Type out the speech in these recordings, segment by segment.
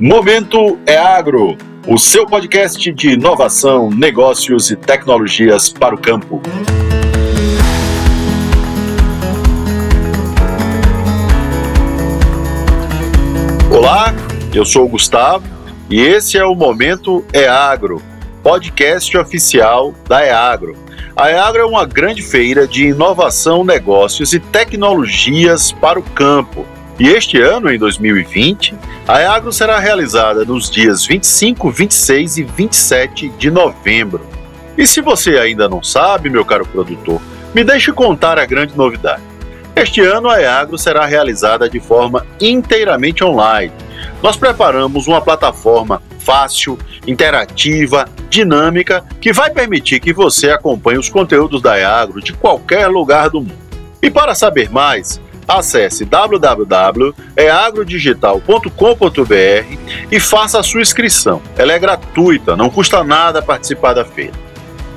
Momento é Agro, o seu podcast de inovação, negócios e tecnologias para o campo. Olá, eu sou o Gustavo e esse é o Momento é Agro, podcast oficial da EAGRO. A EAGRO é uma grande feira de inovação, negócios e tecnologias para o campo e este ano, em 2020, a EAGRO será realizada nos dias 25, 26 e 27 de novembro. E se você ainda não sabe, meu caro produtor, me deixe contar a grande novidade. Este ano a EAGRO será realizada de forma inteiramente online. Nós preparamos uma plataforma fácil, interativa, dinâmica, que vai permitir que você acompanhe os conteúdos da EAGRO de qualquer lugar do mundo. E para saber mais, Acesse www.eagrodigital.com.br e faça a sua inscrição. Ela é gratuita, não custa nada participar da feira.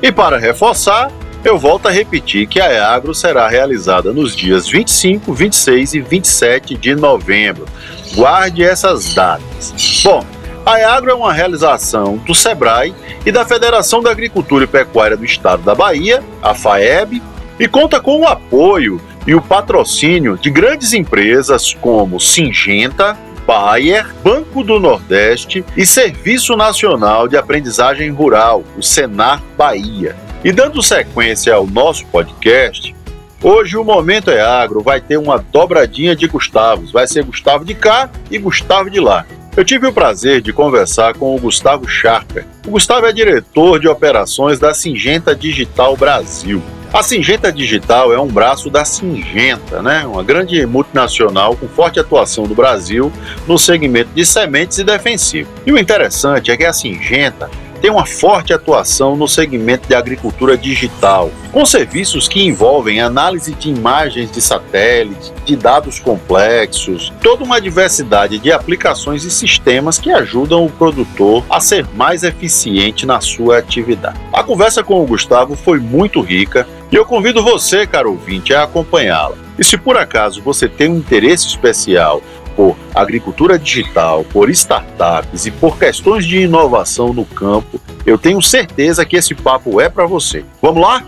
E para reforçar, eu volto a repetir que a EAGRO será realizada nos dias 25, 26 e 27 de novembro. Guarde essas datas. Bom, a EAGRO é uma realização do SEBRAE e da Federação da Agricultura e Pecuária do Estado da Bahia, a FAEB, e conta com o apoio e o patrocínio de grandes empresas como Singenta, Bayer, Banco do Nordeste e Serviço Nacional de Aprendizagem Rural, o Senar Bahia. E dando sequência ao nosso podcast, hoje o Momento é Agro vai ter uma dobradinha de Gustavos. Vai ser Gustavo de cá e Gustavo de lá. Eu tive o prazer de conversar com o Gustavo Sharper. O Gustavo é diretor de operações da Singenta Digital Brasil. A Singenta Digital é um braço da Singenta, né? uma grande multinacional com forte atuação no Brasil no segmento de sementes e defensivo. E o interessante é que a Singenta tem uma forte atuação no segmento de agricultura digital, com serviços que envolvem análise de imagens de satélite, de dados complexos, toda uma diversidade de aplicações e sistemas que ajudam o produtor a ser mais eficiente na sua atividade. A conversa com o Gustavo foi muito rica e eu convido você, caro ouvinte, a acompanhá-la. E se por acaso você tem um interesse especial por agricultura digital, por startups e por questões de inovação no campo, eu tenho certeza que esse papo é para você. Vamos lá?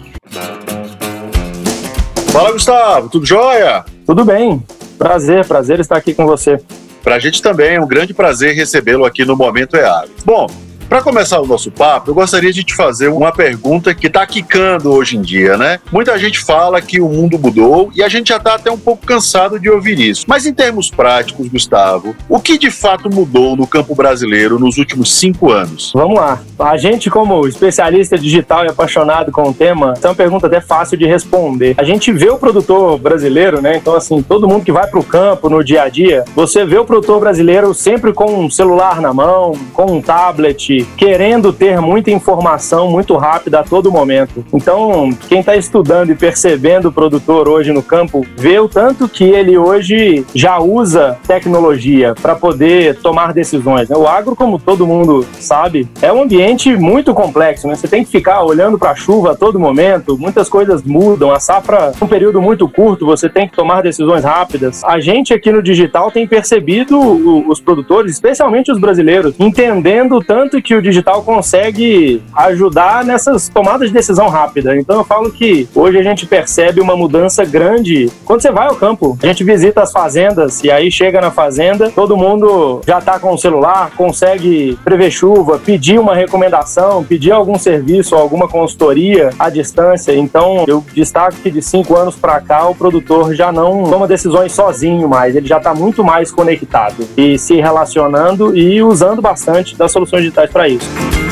Fala, Gustavo, tudo jóia? Tudo bem. Prazer, prazer estar aqui com você. Para a gente também é um grande prazer recebê-lo aqui no Momento EAG. Bom, para começar o nosso papo, eu gostaria de te fazer uma pergunta que está quicando hoje em dia, né? Muita gente fala que o mundo mudou e a gente já está até um pouco cansado de ouvir isso. Mas em termos práticos, Gustavo, o que de fato mudou no campo brasileiro nos últimos cinco anos? Vamos lá. A gente, como especialista digital e apaixonado com o tema, é uma pergunta até fácil de responder. A gente vê o produtor brasileiro, né? Então, assim, todo mundo que vai para o campo no dia a dia, você vê o produtor brasileiro sempre com um celular na mão, com um tablet, querendo ter muita informação muito rápida a todo momento. Então, quem está estudando e percebendo o produtor hoje no campo, vê o tanto que ele hoje já usa tecnologia para poder tomar decisões. Né? O agro, como todo mundo sabe, é um ambiente muito complexo. Né? Você tem que ficar olhando para a chuva a todo momento, muitas coisas mudam, a safra, um período muito curto, você tem que tomar decisões rápidas. A gente aqui no digital tem percebido os produtores, especialmente os brasileiros, entendendo tanto que o digital consegue ajudar nessas tomadas de decisão rápida. Então eu falo que hoje a gente percebe uma mudança grande quando você vai ao campo. A gente visita as fazendas e aí chega na fazenda, todo mundo já está com o celular, consegue prever chuva, pedir uma recomendação, pedir algum serviço, alguma consultoria à distância. Então eu destaco que de cinco anos para cá o produtor já não toma decisões sozinho mais, ele já está muito mais conectado e se relacionando e usando bastante das soluções digitais para isso.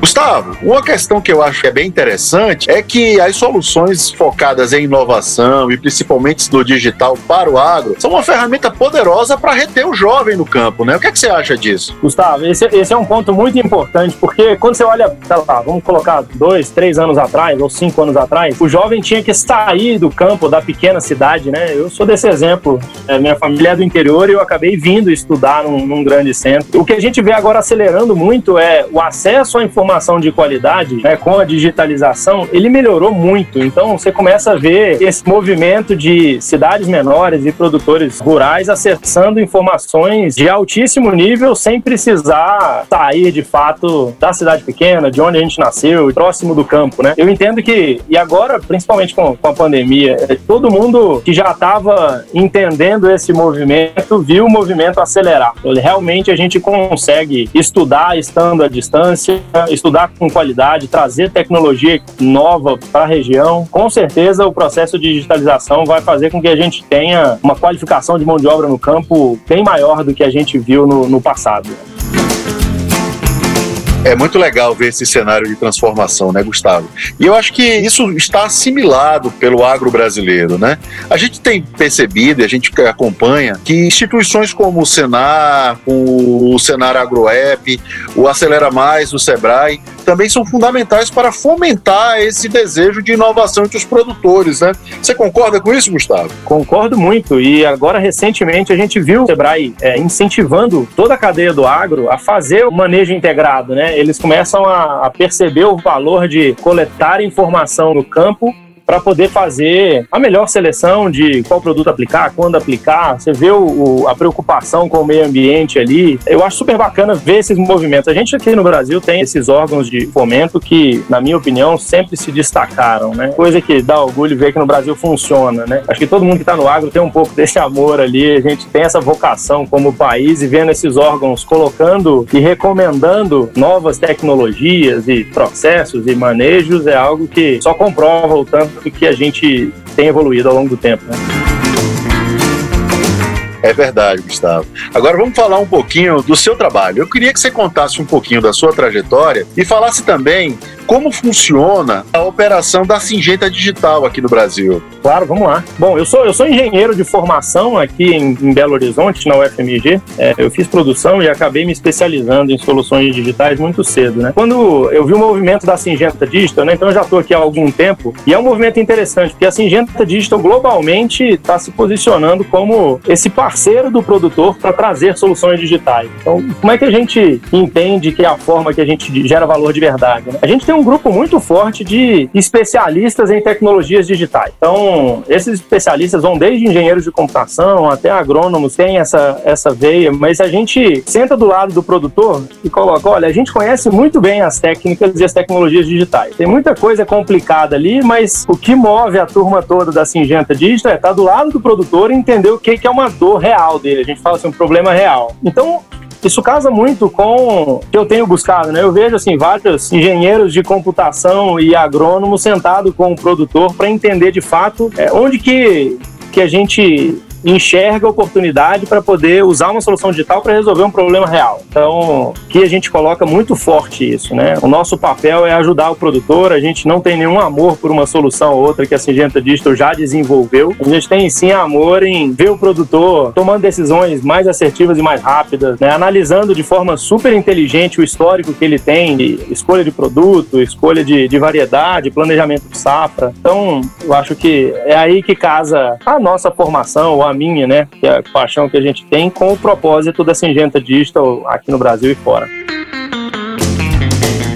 Gustavo, uma questão que eu acho que é bem interessante é que as soluções focadas em inovação e principalmente no digital para o agro são uma ferramenta poderosa para reter o jovem no campo, né? O que, é que você acha disso? Gustavo, esse, esse, é um ponto muito importante, porque quando você olha, sei lá, vamos colocar dois, três anos atrás ou cinco anos atrás, o jovem tinha que sair do campo da pequena cidade, né? Eu sou desse exemplo. É, minha família é do interior e eu acabei vindo estudar num, num grande centro. O que a gente vê agora acelerando muito é o acesso à informação informação de qualidade, né, com a digitalização, ele melhorou muito. Então você começa a ver esse movimento de cidades menores e produtores rurais acessando informações de altíssimo nível sem precisar sair de fato da cidade pequena, de onde a gente nasceu, próximo do campo, né? Eu entendo que, e agora, principalmente com, com a pandemia, é, todo mundo que já estava entendendo esse movimento viu o movimento acelerar. Realmente a gente consegue estudar estando à distância, estudar com qualidade, trazer tecnologia nova para a região. Com certeza o processo de digitalização vai fazer com que a gente tenha uma qualificação de mão de obra no campo bem maior do que a gente viu no, no passado. É muito legal ver esse cenário de transformação, né, Gustavo? E eu acho que isso está assimilado pelo agro brasileiro, né? A gente tem percebido, e a gente acompanha, que instituições como o Senar, o Senar AgroApp, o Acelera Mais, o Sebrae, também são fundamentais para fomentar esse desejo de inovação entre os produtores, né? Você concorda com isso, Gustavo? Concordo muito. E agora, recentemente, a gente viu o Sebrae é, incentivando toda a cadeia do agro a fazer o manejo integrado, né? Eles começam a, a perceber o valor de coletar informação no campo para poder fazer a melhor seleção de qual produto aplicar, quando aplicar. Você vê o, o, a preocupação com o meio ambiente ali. Eu acho super bacana ver esses movimentos. A gente aqui no Brasil tem esses órgãos de fomento que, na minha opinião, sempre se destacaram, né? Coisa que dá orgulho ver que no Brasil funciona, né? Acho que todo mundo que está no agro tem um pouco desse amor ali. A gente tem essa vocação como país e vendo esses órgãos colocando e recomendando novas tecnologias e processos e manejos é algo que só comprova o tanto do que a gente tem evoluído ao longo do tempo. Né? É verdade, Gustavo. Agora vamos falar um pouquinho do seu trabalho. Eu queria que você contasse um pouquinho da sua trajetória e falasse também como funciona a operação da Singenta Digital aqui no Brasil. Claro, vamos lá. Bom, eu sou, eu sou engenheiro de formação aqui em, em Belo Horizonte, na UFMG. É, eu fiz produção e acabei me especializando em soluções digitais muito cedo, né? Quando eu vi o movimento da Singenta Digital, né? Então eu já estou aqui há algum tempo e é um movimento interessante, porque a Singenta Digital globalmente está se posicionando como esse parceiro do produtor para trazer soluções digitais. Então, como é que a gente entende que é a forma que a gente gera valor de verdade? Né? A gente tem um grupo muito forte de especialistas em tecnologias digitais. Então, esses especialistas vão desde engenheiros de computação até agrônomos, tem essa, essa veia, mas a gente senta do lado do produtor e coloca: olha, a gente conhece muito bem as técnicas e as tecnologias digitais. Tem muita coisa complicada ali, mas o que move a turma toda da Singenta Digital é estar tá do lado do produtor e entender o que é uma dor real dele. A gente fala assim, um problema real. Então, isso casa muito com o que eu tenho buscado, né? Eu vejo assim vários engenheiros de computação e agrônomos sentados com o produtor para entender de fato é, onde que que a gente enxerga oportunidade para poder usar uma solução digital para resolver um problema real. Então, que a gente coloca muito forte isso, né? O nosso papel é ajudar o produtor, a gente não tem nenhum amor por uma solução ou outra que a Singenta Digital já desenvolveu. A gente tem sim amor em ver o produtor tomando decisões mais assertivas e mais rápidas, né? analisando de forma super inteligente o histórico que ele tem de escolha de produto, escolha de, de variedade, planejamento de safra. Então, eu acho que é aí que casa a nossa formação, a minha, né, que é a paixão que a gente tem com o propósito da Singenta Digital aqui no Brasil e fora.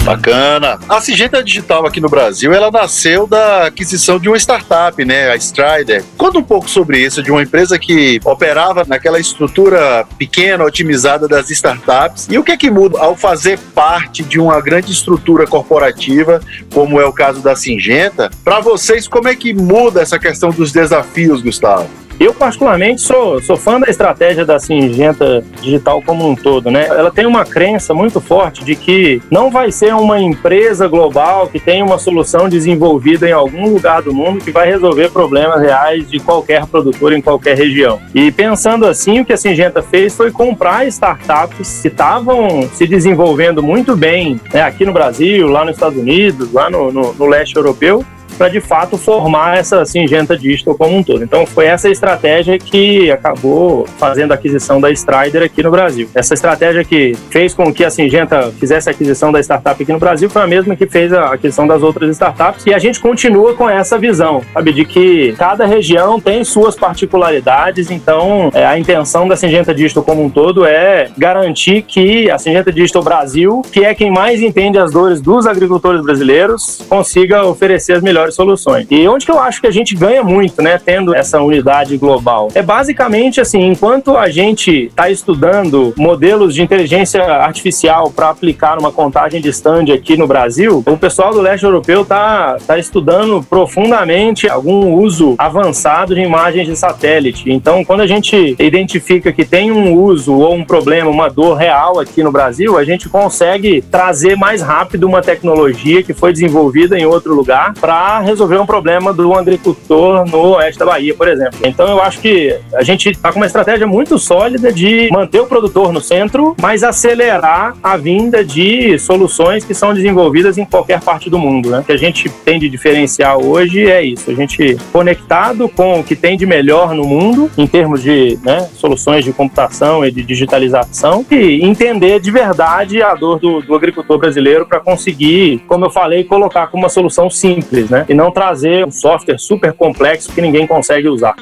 Bacana. A Singenta Digital aqui no Brasil, ela nasceu da aquisição de uma startup, né, a Strider. Conta um pouco sobre isso, de uma empresa que operava naquela estrutura pequena, otimizada das startups. E o que é que muda ao fazer parte de uma grande estrutura corporativa, como é o caso da Singenta? Para vocês, como é que muda essa questão dos desafios, Gustavo? Eu, particularmente, sou, sou fã da estratégia da Singenta Digital como um todo, né? Ela tem uma crença muito forte de que não vai ser uma empresa global que tem uma solução desenvolvida em algum lugar do mundo que vai resolver problemas reais de qualquer produtor em qualquer região. E pensando assim, o que a Singenta fez foi comprar startups que estavam se desenvolvendo muito bem né, aqui no Brasil, lá nos Estados Unidos, lá no, no, no leste europeu, para de fato formar essa Singenta Digital como um todo. Então foi essa estratégia que acabou fazendo a aquisição da Strider aqui no Brasil. Essa estratégia que fez com que a Singenta fizesse a aquisição da startup aqui no Brasil foi a mesma que fez a aquisição das outras startups e a gente continua com essa visão, sabe, de que cada região tem suas particularidades, então é, a intenção da Singenta Digital como um todo é garantir que a Singenta Digital Brasil, que é quem mais entende as dores dos agricultores brasileiros, consiga oferecer as melhores soluções. E onde que eu acho que a gente ganha muito, né, tendo essa unidade global? É basicamente assim, enquanto a gente está estudando modelos de inteligência artificial para aplicar numa contagem de stand aqui no Brasil, o pessoal do leste europeu está tá estudando profundamente algum uso avançado de imagens de satélite. Então, quando a gente identifica que tem um uso ou um problema, uma dor real aqui no Brasil, a gente consegue trazer mais rápido uma tecnologia que foi desenvolvida em outro lugar para resolver um problema do agricultor no oeste da Bahia, por exemplo. Então, eu acho que a gente está com uma estratégia muito sólida de manter o produtor no centro, mas acelerar a vinda de soluções que são desenvolvidas em qualquer parte do mundo. Né? O que a gente tem de diferencial hoje é isso: a gente conectado com o que tem de melhor no mundo, em termos de né, soluções de computação e de digitalização, e entender de verdade a dor do, do agricultor brasileiro para conseguir, como eu falei, colocar como uma solução simples, né? E não trazer um software super complexo que ninguém consegue usar.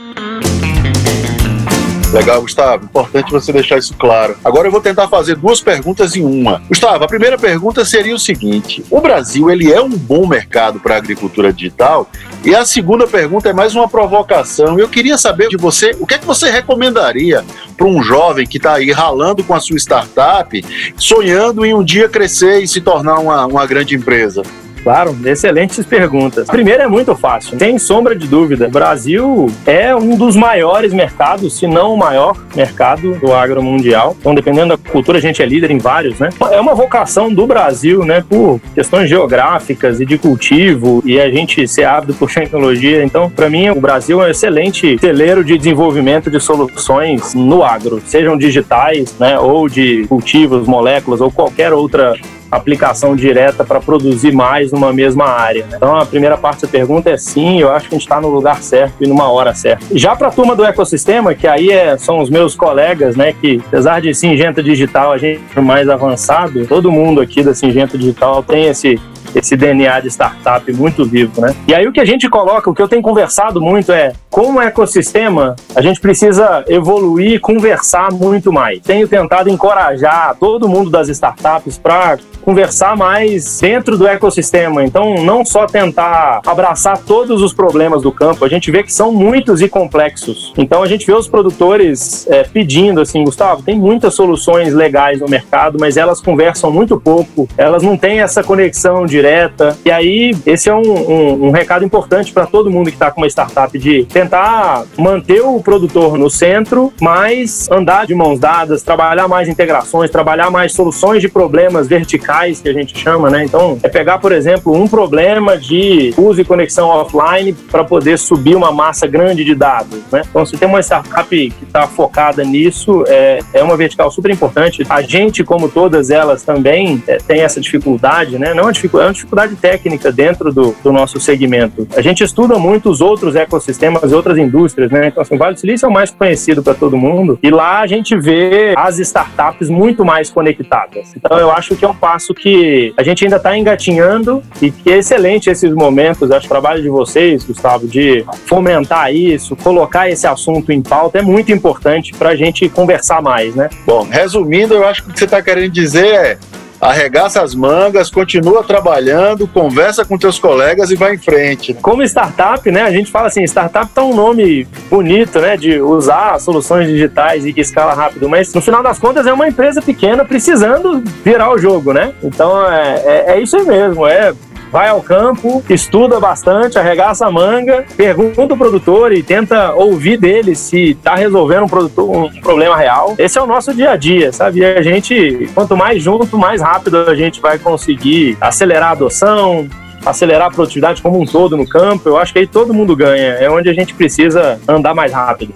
Legal, Gustavo. Importante você deixar isso claro. Agora eu vou tentar fazer duas perguntas em uma. Gustavo, a primeira pergunta seria o seguinte: o Brasil ele é um bom mercado para a agricultura digital? E a segunda pergunta é mais uma provocação. Eu queria saber de você o que é que você recomendaria para um jovem que está aí ralando com a sua startup, sonhando em um dia crescer e se tornar uma, uma grande empresa. Claro, excelentes perguntas. Primeiro é muito fácil, sem sombra de dúvida. O Brasil é um dos maiores mercados, se não o maior mercado do agro mundial. Então, dependendo da cultura, a gente é líder em vários, né? É uma vocação do Brasil, né, por questões geográficas e de cultivo e a gente ser ávido por tecnologia. Então, para mim, o Brasil é um excelente celeiro de desenvolvimento de soluções no agro, sejam digitais, né, ou de cultivos, moléculas ou qualquer outra aplicação direta para produzir mais numa mesma área. Né? Então, a primeira parte da pergunta é sim, eu acho que a gente está no lugar certo e numa hora certa. Já para a turma do ecossistema, que aí é, são os meus colegas, né, que apesar de Singenta Digital a gente é mais avançado, todo mundo aqui da Singenta Digital tem esse esse DNA de startup muito vivo, né? E aí o que a gente coloca, o que eu tenho conversado muito é, como ecossistema, a gente precisa evoluir conversar muito mais. Tenho tentado encorajar todo mundo das startups para conversar mais dentro do ecossistema. Então, não só tentar abraçar todos os problemas do campo, a gente vê que são muitos e complexos. Então, a gente vê os produtores é, pedindo assim, Gustavo, tem muitas soluções legais no mercado, mas elas conversam muito pouco, elas não têm essa conexão direta. E aí, esse é um, um, um recado importante para todo mundo que está com uma startup de tentar manter o produtor no centro, mas andar de mãos dadas, trabalhar mais integrações, trabalhar mais soluções de problemas verticais que a gente chama, né? Então, é pegar, por exemplo, um problema de uso e conexão offline para poder subir uma massa grande de dados, né? Então, se tem uma startup que está focada nisso, é, é uma vertical super importante. A gente, como todas elas, também é, tem essa dificuldade, né? Não é uma dificuldade, é dificuldade técnica dentro do, do nosso segmento. A gente estuda muito os outros ecossistemas e outras indústrias, né? Então, assim, o Vale do Silício é o mais conhecido para todo mundo e lá a gente vê as startups muito mais conectadas. Então, eu acho que é um passo passo que a gente ainda está engatinhando e que é excelente esses momentos. Acho que o trabalho de vocês, Gustavo, de fomentar isso, colocar esse assunto em pauta é muito importante para a gente conversar mais, né? Bom, resumindo, eu acho que o que você está querendo dizer é arregaça as mangas, continua trabalhando, conversa com teus colegas e vai em frente. Como startup, né? A gente fala assim, startup tá um nome bonito, né? De usar soluções digitais e que escala rápido, mas no final das contas é uma empresa pequena precisando virar o jogo, né? Então é, é, é isso aí mesmo, é vai ao campo, estuda bastante, arregaça a manga, pergunta o produtor e tenta ouvir dele se está resolvendo um, produtor, um problema real. Esse é o nosso dia a dia, sabe? E a gente, quanto mais junto, mais rápido a gente vai conseguir acelerar a adoção, acelerar a produtividade como um todo no campo. Eu acho que aí todo mundo ganha. É onde a gente precisa andar mais rápido.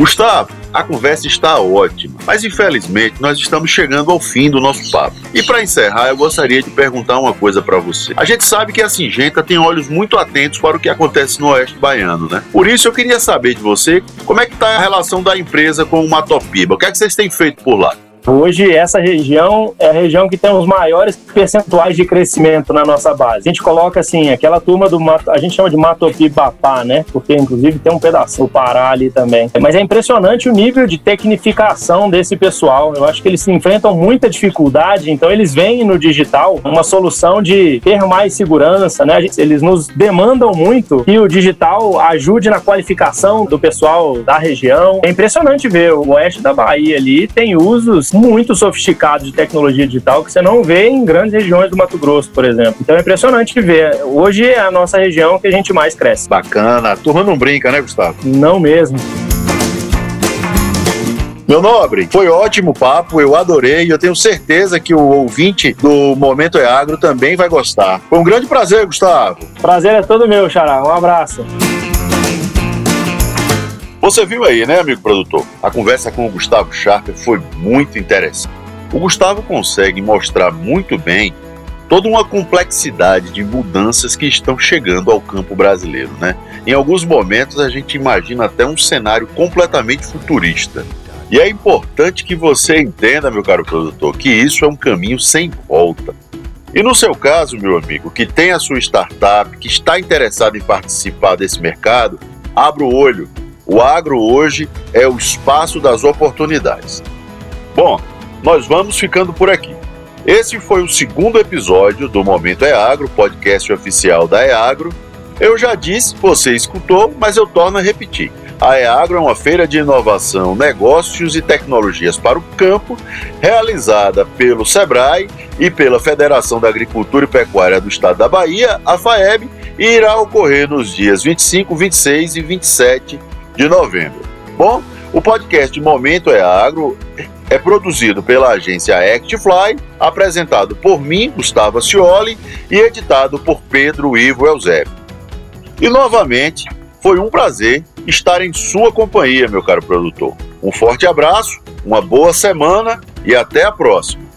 Gustavo, a conversa está ótima, mas infelizmente nós estamos chegando ao fim do nosso papo. E para encerrar, eu gostaria de perguntar uma coisa para você. A gente sabe que a Singenta tem olhos muito atentos para o que acontece no Oeste Baiano, né? Por isso eu queria saber de você como é que está a relação da empresa com o Matopiba. O que é que vocês têm feito por lá? Hoje, essa região é a região que tem os maiores percentuais de crescimento na nossa base. A gente coloca assim, aquela turma do Mato, a gente chama de Matopi-Bapá, né? Porque inclusive tem um pedaço do Pará ali também. Mas é impressionante o nível de tecnificação desse pessoal. Eu acho que eles se enfrentam muita dificuldade, então eles veem no digital uma solução de ter mais segurança, né? Eles nos demandam muito que o digital ajude na qualificação do pessoal da região. É impressionante ver o oeste da Bahia ali tem usos muito sofisticados de tecnologia digital que você não vê em grandes regiões do Mato Grosso, por exemplo. Então é impressionante ver. Hoje é a nossa região que a gente mais cresce. Bacana. A turma não brinca, né, Gustavo? Não mesmo. Meu nobre, foi ótimo papo, eu adorei e eu tenho certeza que o ouvinte do Momento é Agro também vai gostar. Foi um grande prazer, Gustavo. Prazer é todo meu, Xará. Um abraço. Você viu aí, né, amigo produtor? A conversa com o Gustavo Sharper foi muito interessante. O Gustavo consegue mostrar muito bem toda uma complexidade de mudanças que estão chegando ao campo brasileiro, né? Em alguns momentos a gente imagina até um cenário completamente futurista. E é importante que você entenda, meu caro produtor, que isso é um caminho sem volta. E no seu caso, meu amigo, que tem a sua startup, que está interessado em participar desse mercado, abra o olho, o agro hoje é o espaço das oportunidades. Bom, nós vamos ficando por aqui. Esse foi o segundo episódio do Momento é Agro, podcast oficial da EAgro. Eu já disse, você escutou, mas eu torno a repetir. A EAgro é uma feira de inovação, negócios e tecnologias para o campo, realizada pelo SEBRAE e pela Federação da Agricultura e Pecuária do Estado da Bahia, a FAEB, e irá ocorrer nos dias 25, 26 e 27 de novembro. Bom, o podcast Momento é Agro é produzido pela agência ActFly, apresentado por mim, Gustavo Cioli, e editado por Pedro Ivo Eusébio. E novamente, foi um prazer estar em sua companhia, meu caro produtor. Um forte abraço, uma boa semana e até a próxima.